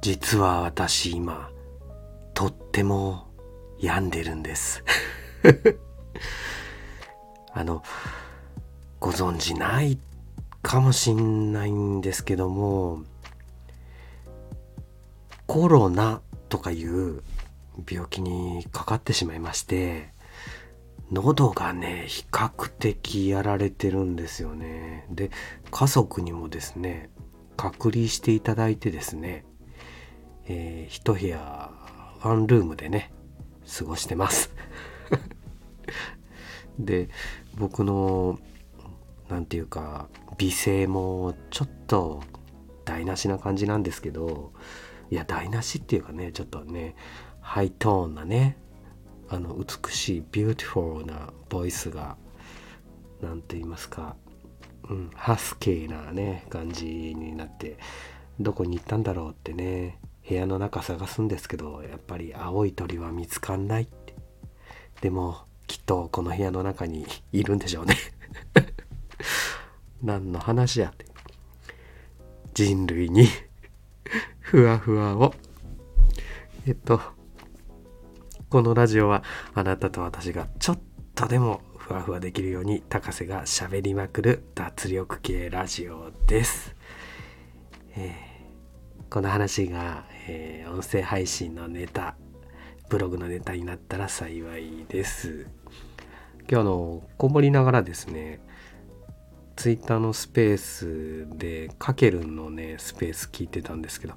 実は私今とっても病んでるんです。あのご存知ないかもしんないんですけどもコロナとかいう病気にかかってしまいまして喉がね比較的やられてるんですよね。で家族にもですね隔離していただいてですね、えー、一部屋ワンルームでね過ごしてます。で僕の何て言うか美声もちょっと台無しな感じなんですけどいや台無しっていうかねちょっとねハイトーンなねあの美しい beautiful なボイスが何て言いますか、うん、ハスキーなね感じになってどこに行ったんだろうってね部屋の中探すんですけどやっぱり青い鳥は見つかんないって。でもきっとこの部屋の中にいるんでしょうね。何の話やって。人類に ふわふわを。えっとこのラジオはあなたと私がちょっとでもふわふわできるように高瀬がしゃべりまくる脱力系ラジオです、えー、この話が、えー、音声配信のネタブログのネタになったら幸いです。今日あのこもりながらですねツイッターのスペースでかけるんのねスペース聞いてたんですけど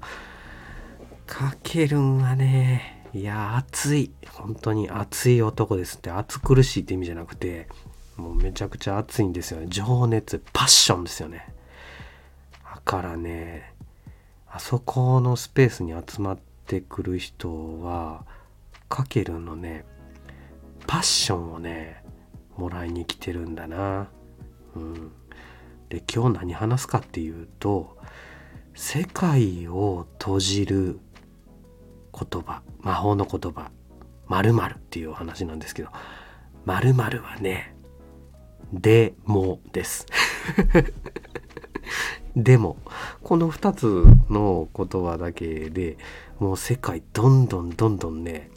かけるんはねいや熱い。本当に熱い男ですって熱苦しいって意味じゃなくてもうめちゃくちゃ熱いんですよね。情熱パッションですよね。だからねあそこのスペースに集まってくる人はかけるのねパッションをねもらいに来てるんだな。うん。で今日何話すかっていうと世界を閉じる言葉魔法の言葉〇〇っていうお話なんですけど〇〇はねでもです。でもこの2つの言葉だけでもう世界どんどんどんどんね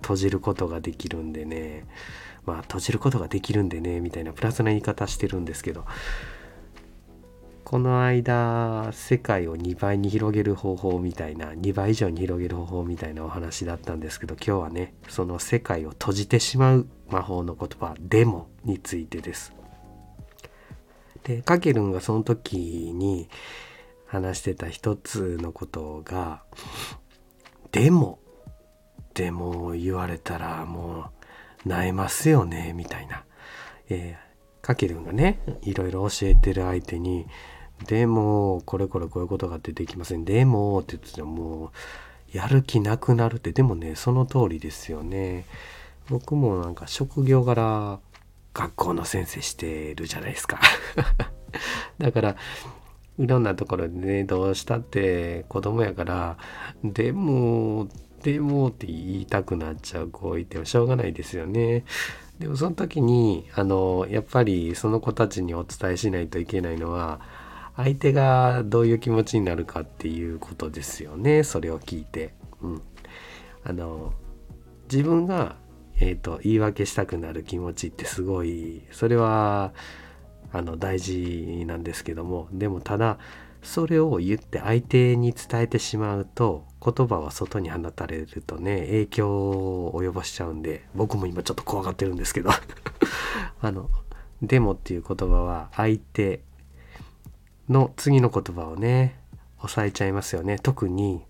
閉じることができるんでねまあ閉じることができるんでねみたいなプラスな言い方してるんですけどこの間世界を2倍に広げる方法みたいな2倍以上に広げる方法みたいなお話だったんですけど今日はねその世界を閉じてしまう魔法の言葉デモについてです。でカケルンがその時に話してた一つのことが「でも」でも言われたらもう萎えますよねみたいな。えー、カケルンがねいろいろ教えてる相手にでも、これこれこういうことが出てきません。でも、って言っててもう、やる気なくなるって、でもね、その通りですよね。僕もなんか職業柄、学校の先生してるじゃないですか。だから、いろんなところでね、どうしたって子供やから、でも、でもって言いたくなっちゃう子いてもしょうがないですよね。でもその時に、あの、やっぱりその子たちにお伝えしないといけないのは、相手がどういう気持ちになるかっていうことですよねそれを聞いて。うん、あの自分が、えーと、言い訳したくなる気持ちってすごいそれはあの大事なんですけどもでもただそれを言って相手に伝えてしまうと言葉は外に放たれるとね影響を及ぼしちゃうんで僕も今ちょっと怖がってるんですけど。あの「でも」っていう言葉は相手の次の言葉をね押さえちゃいますよね。特に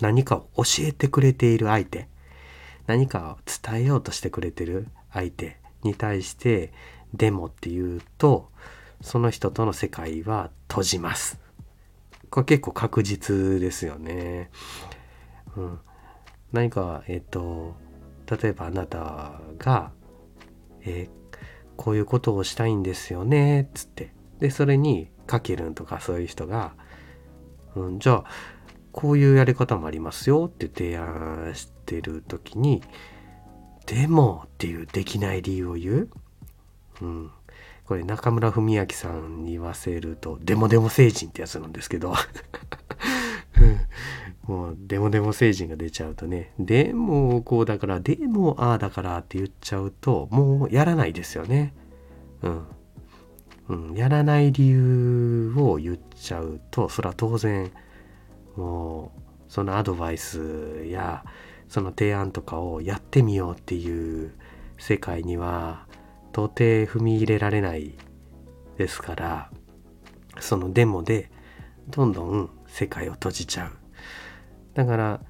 何かを教えてくれている相手。何かを伝えようとしてくれてる相手に対して「でも」っていうとその人との世界は閉じます。これ結構確実ですよね。うん、何かえっ、と例えばあなたが、えー、こういうことをしたいんですよね」っつってでそれにかけるんとかそういう人が、うん、じゃあこういうやり方もありますよって提案してる時にでもっていうできない理由を言う、うん、これ中村文明さんに言わせると「でもでも成人」ってやつなんですけど。もうデモデモ星人が出ちゃうとね。でもこうだからでもああだからって言っちゃうともうやらないですよね。うん。うん、やらない理由を言っちゃうとそれは当然もうそのアドバイスやその提案とかをやってみようっていう世界には到底踏み入れられないですからそのデモでどんどん世界を閉じちゃうだから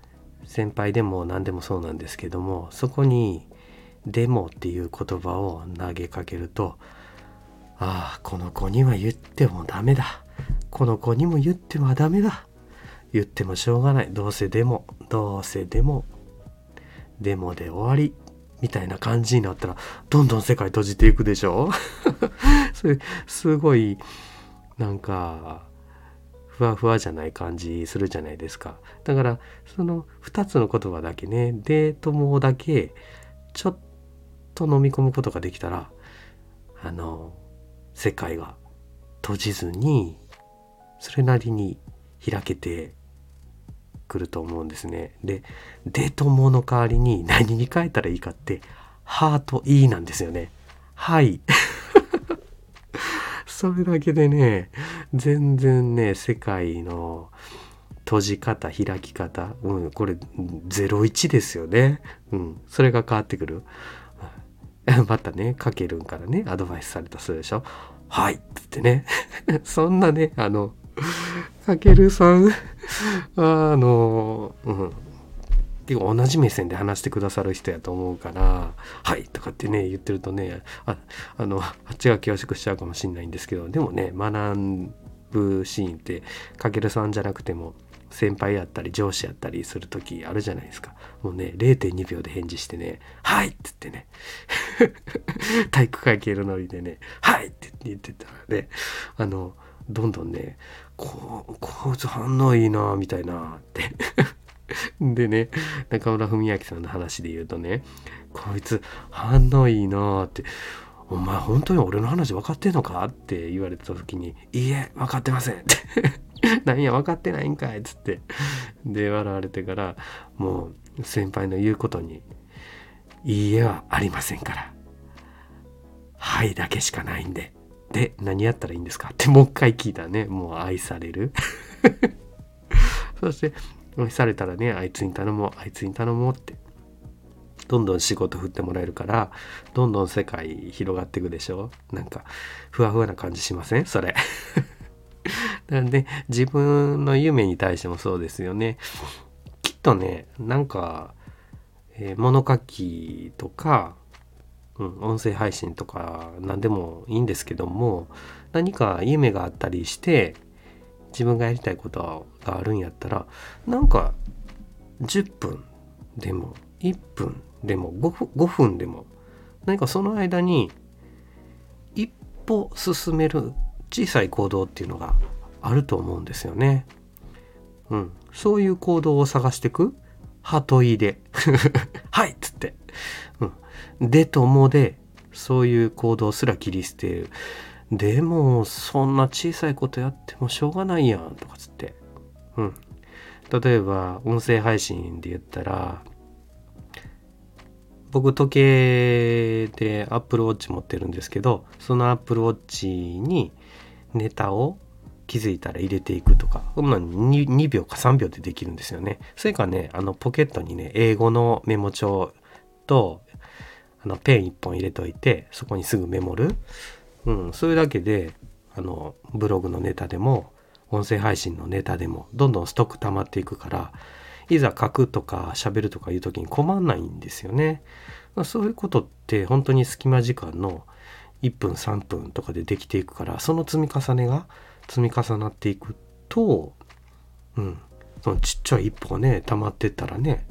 先輩でも何でもそうなんですけどもそこに「デモ」っていう言葉を投げかけるとああ、この子には言ってもダメだ。この子にも言ってはダメだ。言ってもしょうがない。どうせでも、どうせでも、でもで終わり。みたいな感じになったら、どんどん世界閉じていくでしょ？それ、すごい、なんか、ふわふわじゃない感じするじゃないですか。だから、その2つの言葉だけね、でともだけ、ちょっと飲み込むことができたら、あの、世界が閉じずにそれなりに開けてくると思うんですね。で「で」ともの代わりに何に変えたらいいかって「ハート E」なんですよね。はい それだけでね全然ね世界の閉じ方開き方、うん、これ01ですよね。うん、それが変わってくる。またね、かけるんからね、アドバイスされたそうでしょ。はいっつってね。そんなね、あの、かけるさん。あの、うん。結構同じ目線で話してくださる人やと思うから「はい」とかってね言ってるとねああのあっちが恐縮しちゃうかもしんないんですけどでもね学ぶシーンってかけるさんじゃなくても先輩やったり上司やったりする時あるじゃないですか。もうね0.2秒で返事してね「はい」っつってね。体育会系のノリでね「はい」って言ってたらねあのどんどんねこうこいつ反応いいなみたいなって。でね中村文明さんの話で言うとねこいつ反応いいなって。お前本当に俺の話分かってんのかって言われた時に「いいえ分かってません」って。何や分かってないんかいっつって。で笑われてからもう先輩の言うことに「いいえはありませんから」「はい」だけしかないんで。で何やったらいいんですか？ってもう一回聞いたねもう愛される。そして愛されたらねあいつに頼もうあいつに頼もうって。どんどん仕事振ってもらえるからどんどん世界広がっていくでしょ？なんかふわふわな感じしません？それ。なんで自分の夢に対してもそうですよね。きっとねなんか、えー、物書きとか、うん、音声配信とか何でもいいんですけども何か夢があったりして自分がやりたいことがあるんやったらなんか10分でも1分でも 5, 5分でも何かその間に一歩進める小さい行動っていうのがあると思うんですよね。うん。そういう行動を探していく。ハトイで。はいっつって。うん。でともで、そういう行動すら切り捨てる。でも、そんな小さいことやってもしょうがないやん、とかつって。うん。例えば、音声配信で言ったら、僕時計で Apple Watch 持ってるんですけどその Apple Watch にネタを気づいたら入れていくとか、まあ2、2秒か3秒でできるんですよね。それかね、あのポケットにね、英語のメモ帳と、あのペン1本入れといて、そこにすぐメモる。うん、それだけで、あの、ブログのネタでも、音声配信のネタでも、どんどんストック溜まっていくから、いざ書くとか喋るとかいう時に困んないんですよね。ま、そういうことって本当に隙間時間の1分3分とかでできていくからその積み重ねが積み重なっていくと、うん、そのちっちゃい一歩がね溜まってったらね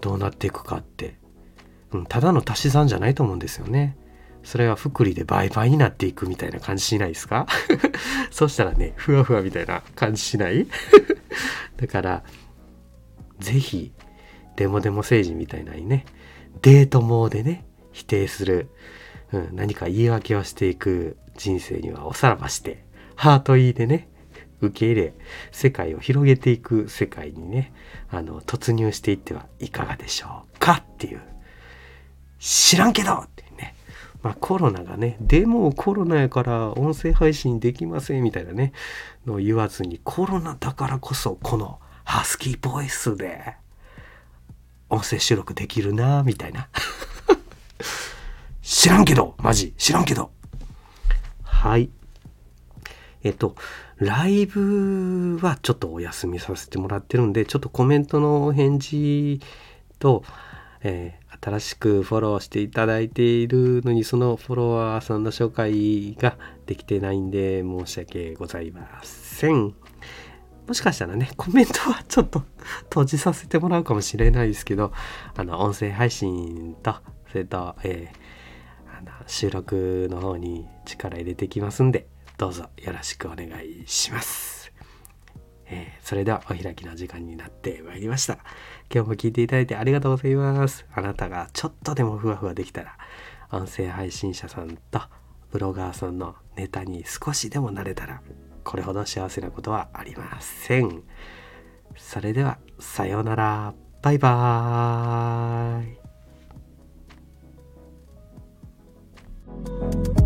どうなっていくかって、うん、ただの足し算じゃないと思うんですよね。それは福利で倍々になっていくみたいな感じしないですか？そしたらねふわふわみたいな感じしない？だから是非デモデモ政治みたいなにねデートモーでね否定する、うん、何か言い訳をしていく人生にはおさらばしてハートいいでね、受け入れ世界を広げていく世界にねあの突入していってはいかがでしょうかっていう。知らんけどってね。まあコロナがねでもコロナやから音声配信できませんみたいなねの言わずにコロナだからこそこのハスキーボイスで音声収録できるなみたいな。知らんけどマジ知らんけど。はい。えっとライブはちょっとお休みさせてもらってるんでちょっとコメントの返事と、えー新しくフォローしていただいているのにそのフォロワーさんの紹介ができてないんで申し訳ございません。もしかしたらね、コメントはちょっと閉じさせてもらうかもしれないですけど、あの、音声配信と、それと、えー、あの収録の方に力入れてきますんで、どうぞよろしくお願いします。えー、それではお開きの時間になってまいりました。今日も聞いていただいてありがとうございます。あなたがちょっとでもふわふわできたら、音声配信者さんとブロガーさんのネタに少しでもなれたら、これほど幸せなことはありません。それでは、さようなら。バイバーイ。